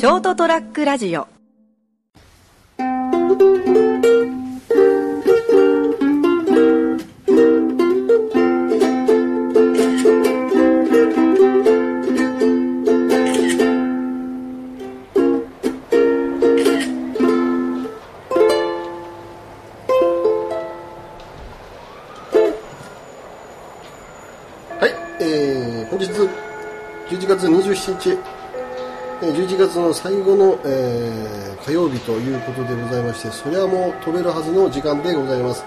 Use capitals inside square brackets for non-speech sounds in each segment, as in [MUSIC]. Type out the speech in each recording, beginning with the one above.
ショートトラックラジオ。はい、えー、本日11月27日、11月の最後の、えー火曜日ということでございまして、そりゃもう飛べるはずの時間でございます。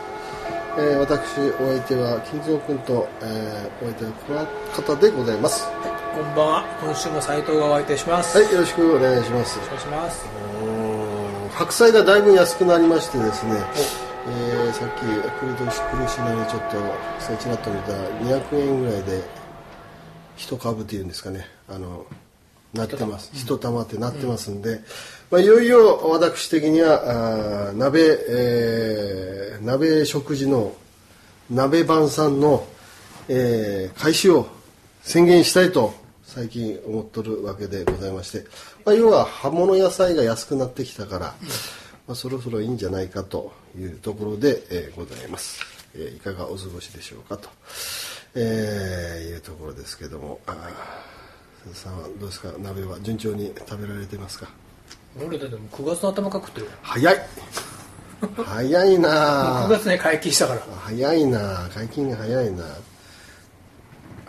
えー私、お相手は金蔵君と、えーお相手はこの方でございます。こんばんは。今週も斉藤がお相手します。はい、よろしくお願いします。お願いします。白菜がだいぶ安くなりましてですね、えーさっき来る年来るしなりちょっとさちらっと見たら200円ぐらいで一株っていうんですかねあのなってます。一玉ってなってますんで、まあ、いよいよ私的にはあ鍋、えー鍋食事の鍋晩餐の、えー開始を宣言したいと最近思っとるわけでございまして、まあ、要は葉物野菜が安くなってきたから、まあ、そろそろいいんじゃないかというところで、えーございます、えーいかがお過ごしでしょうかと、えーいうところですけども。あさんはどうですか？鍋は順調に食べられてますか？俺だってもう9月の頭から食ってるか早い。早いなら。9あ月ね解禁したから。早いな解禁が早いな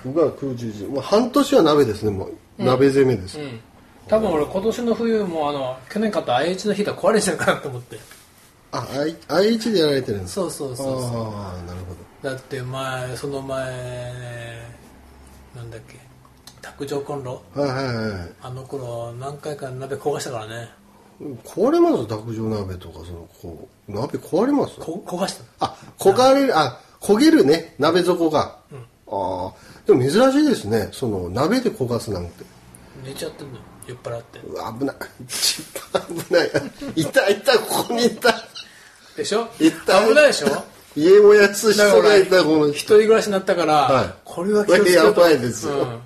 9月9 10時。もう半年は鍋ですね。もう、鍋攻めです、うん。多分俺今年の冬もあの去年買った IH のヒーター壊れちゃうかなと思って。あ IH でやられてるんですか？そうそうそうそう。ああなるほど。だって前その前なんだっけ？卓上コンロ。はいはいはい。あの頃何回か鍋焦がしたからね。壊れます？卓上鍋とかそのこう。鍋壊れます？こ焦がした。あ焦がれるあ焦げるね。鍋底が、ああでも珍しいですね。その鍋で焦がすなんて。寝ちゃってんの酔っ払って。うわ危ない。一番危ない。いたいたここにいた。でしょ？い。った危ないでしょ？家燃やす人がいたこの一人暮らしになったから、はい。これは気をつけやばいですよ。うん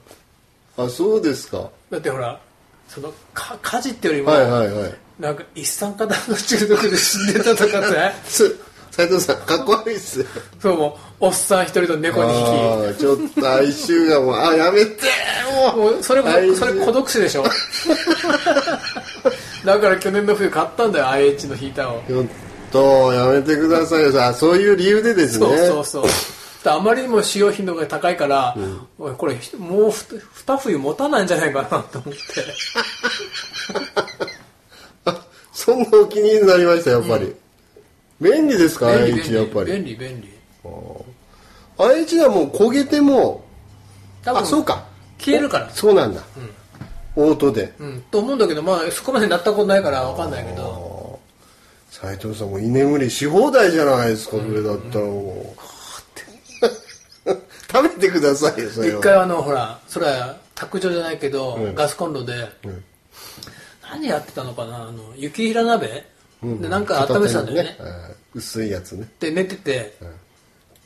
あそうですか。だってほらそのか火事ってよりも、はいはいはい。なんか一酸化炭素中毒で死んでたとかってす [LAUGHS] 斉藤さんかっこ悪いっすよ。そうもうおっさん一人と猫2ああちょっと哀愁がもうあやめて匹もう。もうそれこ哀愁。それ孤独死でしょ？[LAUGHS] だから去年の冬買ったんだよ IH のヒーターを。ちょっとやめてくださいよ。さそういう理由でですね。そうそうそう。であまりにも使用頻度が高いから、おいこれもうふ二冬持たないんじゃないかなと思って。あ [LAUGHS] そんなお気に入りになりましたやっぱり、便利ですか IH やっぱり。便利便利。IH はもう焦げても多分あそうか。消えるから。そうなんだ、オートで。うん、と思うんだけどまあそこまでなったことないから分かんないけど。斉藤さんも居眠りし放題じゃないですかそれだったらもう食べてくださいよそれは。一回あのほらそれは卓上じゃないけど、うん。ガスコンロで、ん。何やってたのかなあの雪平鍋、でなんか温めてたんだよね。片手にうん。薄いやつね。で寝てて、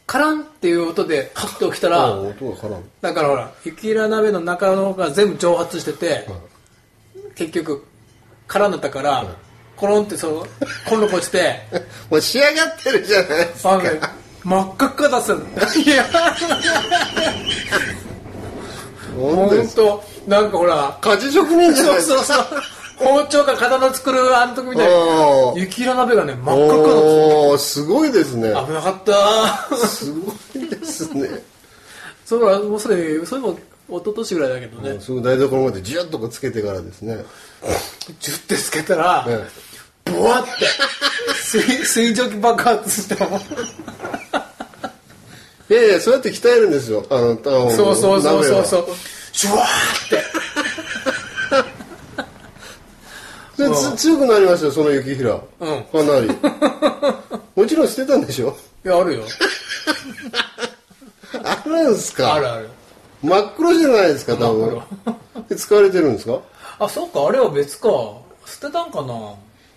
カランっていう音でカッと起きたら、あ音が絡むだからほら雪平鍋の中のが全部蒸発してて、結局空になったから、コロンってそうコンロ落ちて [LAUGHS] もう仕上がってるじゃないですか。あのね真っ赤っかだったの。いや。本当なんかほら家事職人じゃないですかそうそうそう包丁か刀作るあの時みたいに雪色鍋がね真っ赤っかだっすごいですね。た危なかった。すごいですね。そうだもうそれそれも一昨年ぐらいだけどね。すぐ台所までジュッとつけてからですね。ジュッてつけたらえブワって水水蒸気爆発してもいやいやそうやって鍛えるんですよ。あのそうそうそうそうそう。シュワーって。でつ強くなりましたよその雪平。うん。かなり。もちろん捨てたんでしょ？いやあるよ。[LAUGHS] あるんすか？あるある。真っ黒じゃないですか多分。で使われてるんですか？あそっかあれは別か。捨てたんかな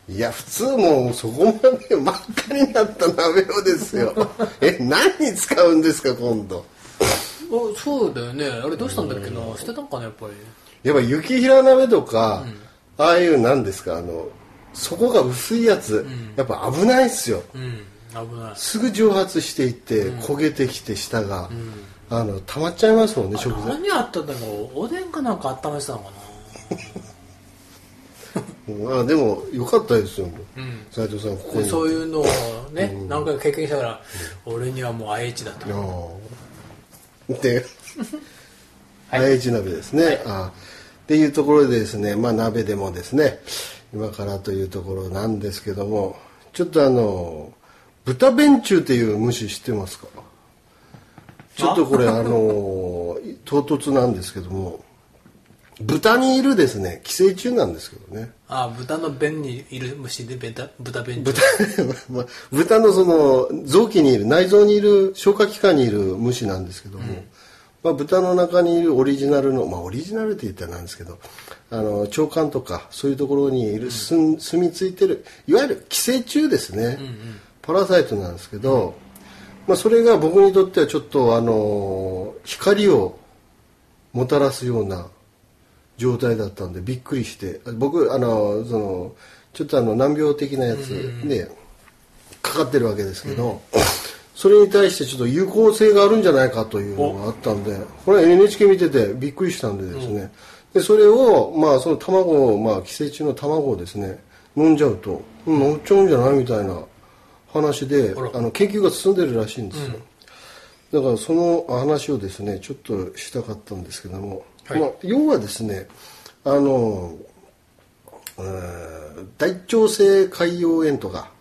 いや普通もうそこまで真っ赤になった鍋をですよ。[LAUGHS] え何に使うんですか今度？あそうだよね。あれどうしたんだっけな？捨てたんかなやっぱり。やっぱ雪平鍋とか、ああいうなんですかあの底が薄いやつ、やっぱ危ないっすよ、うん。危ない。すぐ蒸発していって、焦げてきて下が、あの溜まっちゃいますもんね食材。何あったんだろう？おでんかなんか温めてたのかうんあでもよかったですよ。ん。斉藤さんここそういうのをね、何回か経験したから、俺にはもう IH だと。で、IH 鍋ですね、あっていうところでですねまあ鍋でもですね今からというところなんですけどもちょっとあの豚弁中っていう蒸し知ってますか？[LAUGHS] ちょっとこれあの唐突なんですけども豚にいるですね寄生虫なんですけどね。あ豚の便にいる虫で豚豚便。豚まあ [LAUGHS] 豚のその臓器にいる内臓にいる消化器官にいる虫なんですけども、まあ、豚の中にいるオリジナルのまあオリジナルって言ったらなんですけどあの腸管とかそういうところにいるすん住み着いてるいわゆる寄生虫ですね、パラサイトなんですけど、まあ、それが僕にとってはちょっとあの光をもたらすような状態だったんでびっくりして僕あのそのちょっとあの難病的なやつでかかってるわけですけど、[COUGHS] それに対してちょっと有効性があるんじゃないかというのがあったんでこれ NHK 見ててびっくりしたんでですね、でそれをまあその卵をまあ寄生虫の卵をですね飲んじゃうと、うん、飲っちゃうんじゃないみたいな話であの研究が進んでるらしいんですよ、だからその話をですねちょっとしたかったんですけども、はい。まあ、要はですねあの、えー大腸性潰瘍炎とか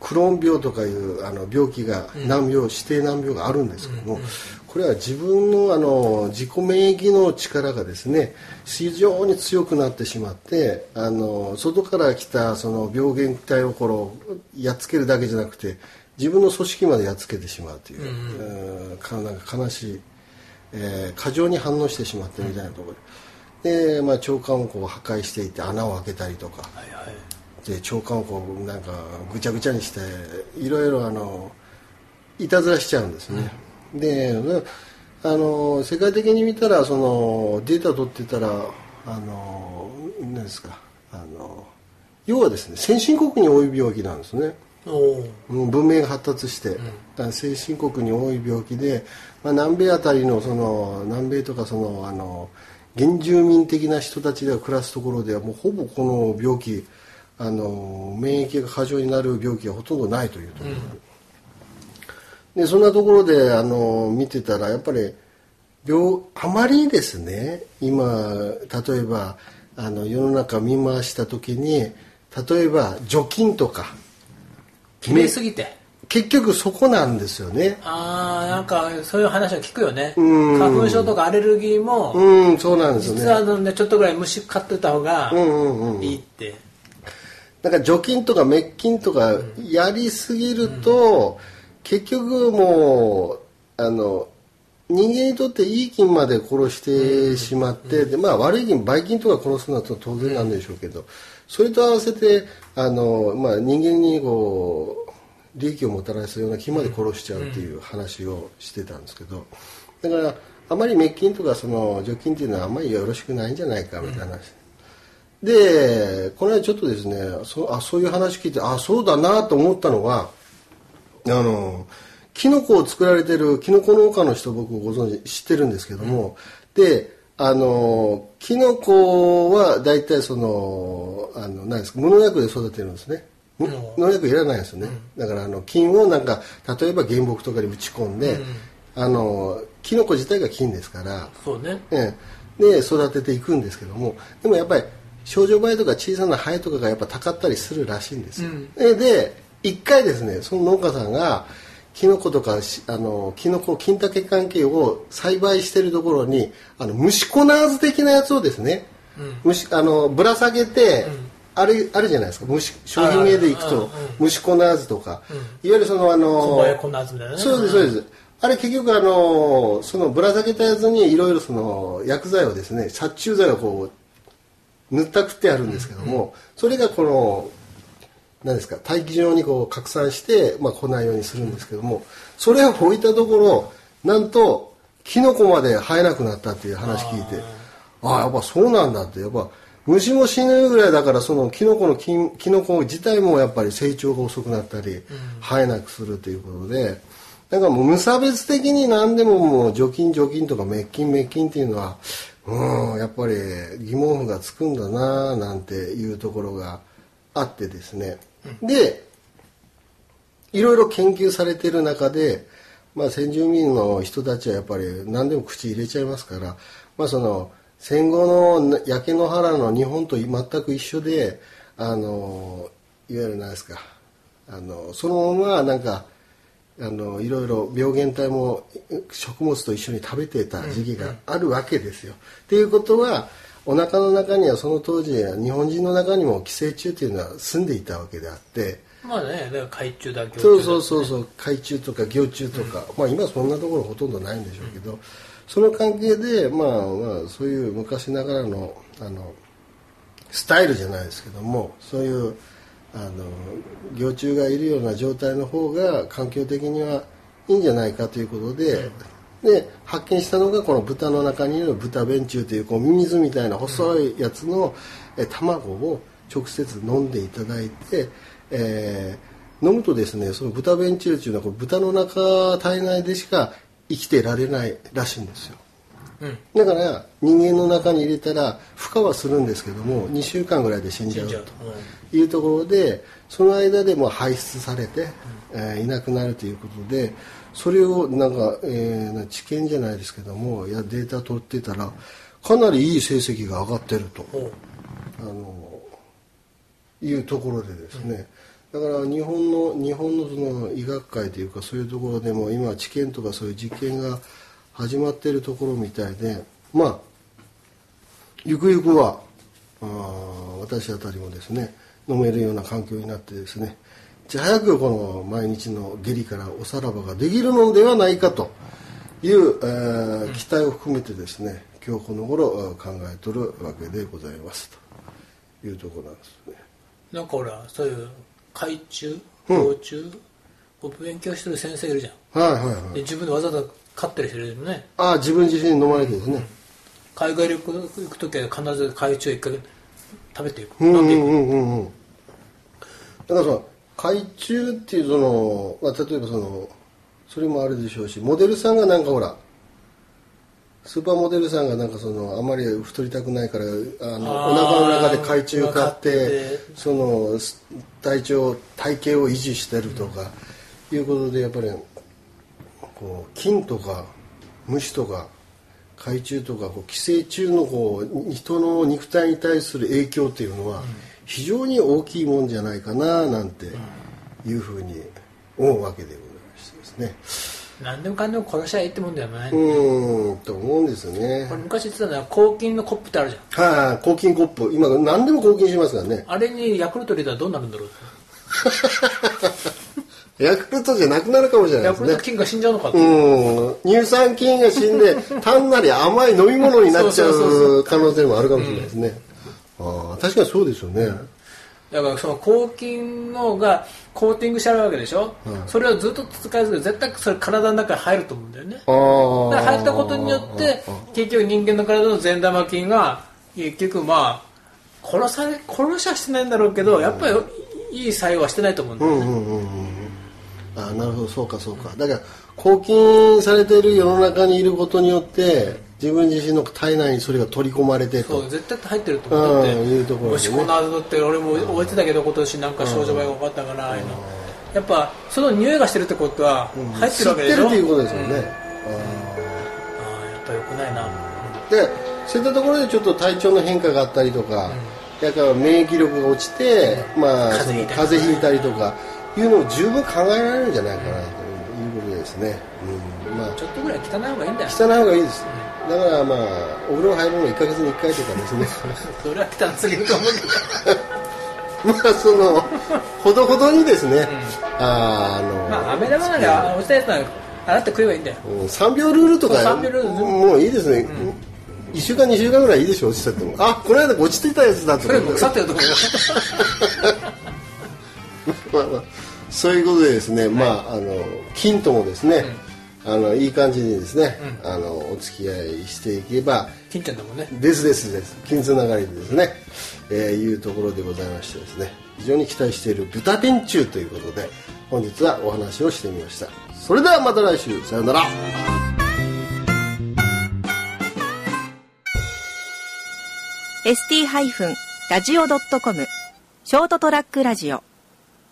クローン病とかいうあの病気が難病、指定難病があるんですけども、これは自分のあの自己免疫の力がですね非常に強くなってしまってあの外から来たその病原体をこのやっつけるだけじゃなくて自分の組織までやっつけてしまうという、うんかなんか悲しい、えー過剰に反応してしまってみたいなところ。で、でまあ、腸管をこう破壊していって穴を開けたりとか。はいはい。で腸管をこうなんかぐちゃぐちゃにしていろいろあのいたずらしちゃうんですね、であの世界的に見たらそのデータ取ってたらあの何ですかあの要はですね先進国に多い病気なんですね文明が発達して、だから先進国に多い病気で、まあ、南米あたりのその南米とかそのあの原住民的な人たちが暮らすところではもうほぼこの病気あの免疫が過剰になる病気がほとんどないというところ。で,、でそんなところであの見てたらやっぱり病あまりですね。今例えばあの世の中見回した時に例えば除菌とか決めすぎて。結局そこなんですよね。ああなんかそういう話は聞くよね。うん。花粉症とかアレルギーもうんそうなんですよ実はあねのねちょっとぐらい虫飼ってた方がうんうんうん。いいって。だから除菌とか滅菌とかやりすぎると、結局もうあの人間にとっていい菌まで殺してしまって、でまあ、悪い菌ばい菌とか殺すのは当然なんでしょうけど、それと合わせてあの、まあ、人間にこう利益をもたらすような菌まで殺しちゃうっていう話をしてたんですけどだからあまり滅菌とかその除菌っていうのはあんまりよろしくないんじゃないかみたいな話。でこの間ちょっとですねそあそういう話聞いてあそうだなと思ったのがあのキノコを作られてるキノコ農家の人僕ご存知知ってるんですけども、であのキノコは大体そのあの何ですか無農薬で育てるんですね農薬いらないんですよね、だからあの菌をなんか例えば原木とかに打ち込んで、あのキノコ自体が菌ですからそうね。ええ。で育てていくんですけどもでもやっぱり症状映えとか小さなハエとかがやっぱたかったりするらしいんですよ、でで一回ですねその農家さんがキノコとかしあのキノコ金竹関係を栽培してるところにあの虫コナーズ的なやつをですね、虫あのぶら下げて、あるあるじゃないですか。虫商品名でいくと虫コナーズとか、いわゆるそのあの小林こんなやつみたいなね。そうですそうです。あれ結局あのそのぶら下げたやつにいろいろその薬剤をですね殺虫剤をこう塗ったくってあるんですけども、それがこの何ですか大気上にこう拡散して、まあ、来ないようにするんですけどもそれを置いたところなんとキノコまで生えなくなったっていう話聞いてああやっぱそうなんだってやっぱ虫も死ぬぐらいだからそのキノコのキキノコ自体もやっぱり成長が遅くなったり、生えなくするということでなんかもう無差別的に何でももう除菌除菌とか滅菌滅菌っていうのはうんやっぱり疑問符がつくんだななんていうところがあってですね、でいろいろ研究されてる中で、まあ、先住民の人たちはやっぱり何でも口入れちゃいますから、まあ、その戦後の焼け野原の日本と全く一緒であのいわゆる何ですかあのそのままなんかあのいろいろ病原体も食物と一緒に食べてた時期があるわけですよ。っていうことはお腹の中にはその当時日本人の中にも寄生虫というのは住んでいたわけであって。まあねだから海中だ魚そうそうそうそう海中とか行虫とか、まあ今そんなところほとんどないんでしょうけど、その関係でまあまあそういう昔ながらのあのスタイルじゃないですけどもそういうあの幼虫がいるような状態の方が環境的にはいいんじゃないかということで、で発見したのがこの豚の中にいる豚便虫というこうミミズみたいな細いやつのえ卵を直接飲んでいただいて、えー飲むとですねその豚便虫というのは豚の中体内でしか生きてられないらしいんですよ。うんだから人間の中に入れたら孵化はするんですけども2週間ぐらいで死んじゃうというところでその間でもう排出されて、えーいなくなるということでそれをなんか、えーな知見じゃないですけどもいやデータ取ってたらかなりいい成績が上がってると。あのいうところでですね、だから日本の日本のその医学界というかそういうところでも今治験とかそういう実験が始まっているところみたいでまあゆくゆくはあ私あたりもですね飲めるような環境になってですねいち早くこの毎日の下痢からおさらばができるのではないかという、えー期待を含めてですね今日この頃あー考えとるわけでございますというところなんですね。なんかほらそういう海中うん。幼虫？を勉強してる先生いるじゃん。はいはいはい。で自分でわざわざ飼ってる人いるよね。ああ自分自身飲まれてですね。海外旅行行く時は必ず海中一回食べていく、うんうん飲んでいくうんうんうん。だからさ海中っていうその、まあ、例えばそのそれもあるでしょうしモデルさんがなんかほらスーパーモデルさんがなんかそのあまり太りたくないからあのお腹の中で海中買ってその体調体型を維持してるとかいうことでやっぱりこう菌とか虫とか海中とかこう寄生虫のこう人の肉体に対する影響っていうのは非常に大きいもんじゃないかななんていうふうに思うわけでございましてですね何でもかんでも殺しゃいいってもんだよね、うーんと思うんですよね。これ昔言ってたのは抗菌のコップってあるじゃん。はい、抗菌コップ。今何でも抗菌しますからね。あれにヤクルト入れたらどうなるんだろう？[LAUGHS] ヤクルトじゃなくなるかもしれないヤですね。クルト菌が死んじゃうのかう。ん。乳酸菌が死んで [LAUGHS] 単なり甘い飲み物になっちゃそう可能性もあるかもしれないですね、ああ確かにそうですよね、だからその抗菌のがコーティングしてあるわけでしょ、それをずっと使い続けて絶対それ体の中に入ると思うんだよね。入ったことによって結局人間の体の善玉菌が結局まあ殺され殺しはしてないんだろうけどやっぱりいい作用はしてないと思うんだよね、うんうんうんうんああなるほどそうかそうか。だから抗菌されている世の中にいることによって自分自身の体内にそれが取り込まれてと。そう絶対入ってると思ってうんいうところでね。虫コナードって俺も覚えてたけど今年なんか症状が分かったからやっぱその匂いがしてるってことは入ってるわけでしょ、吸ってるっていうことですよね、ああやっぱ良くないな、でそういったところでちょっと体調の変化があったりとか、だから免疫力が落ちて、まあ、風邪ひいたりとかいうのを十分考えられるんじゃないかなとですね、うん。まあ、ちょっとぐらい汚い方がいいんだよ。汚い方がいいです。だからまあお風呂入るの1ヶ月に1回とかですね。それは汚すぎると思うけど。[LAUGHS] まあそのほどほどにですね、あーあの、まあ飴玉なんか落ちたやつなんか洗って食えばいいんだよ。うん。3秒ルールとかそう3秒ルールもういいですね、1週間2週間ぐらいいいでしょ落ちちゃっても。あこの間落ちてたやつだとそれも腐ってると思うよまあまあ、そういうことでですね、まああの金ともですね、あのいい感じにですね、あのお付き合いしていけば金ちゃんだもんね。ですですです。金つながりでですね、えーいうところでございましてですね非常に期待している豚ピンチューということで本日はお話をしてみました。それではまた来週。さようなら。ー ST-radio.com ショートトラックラジオ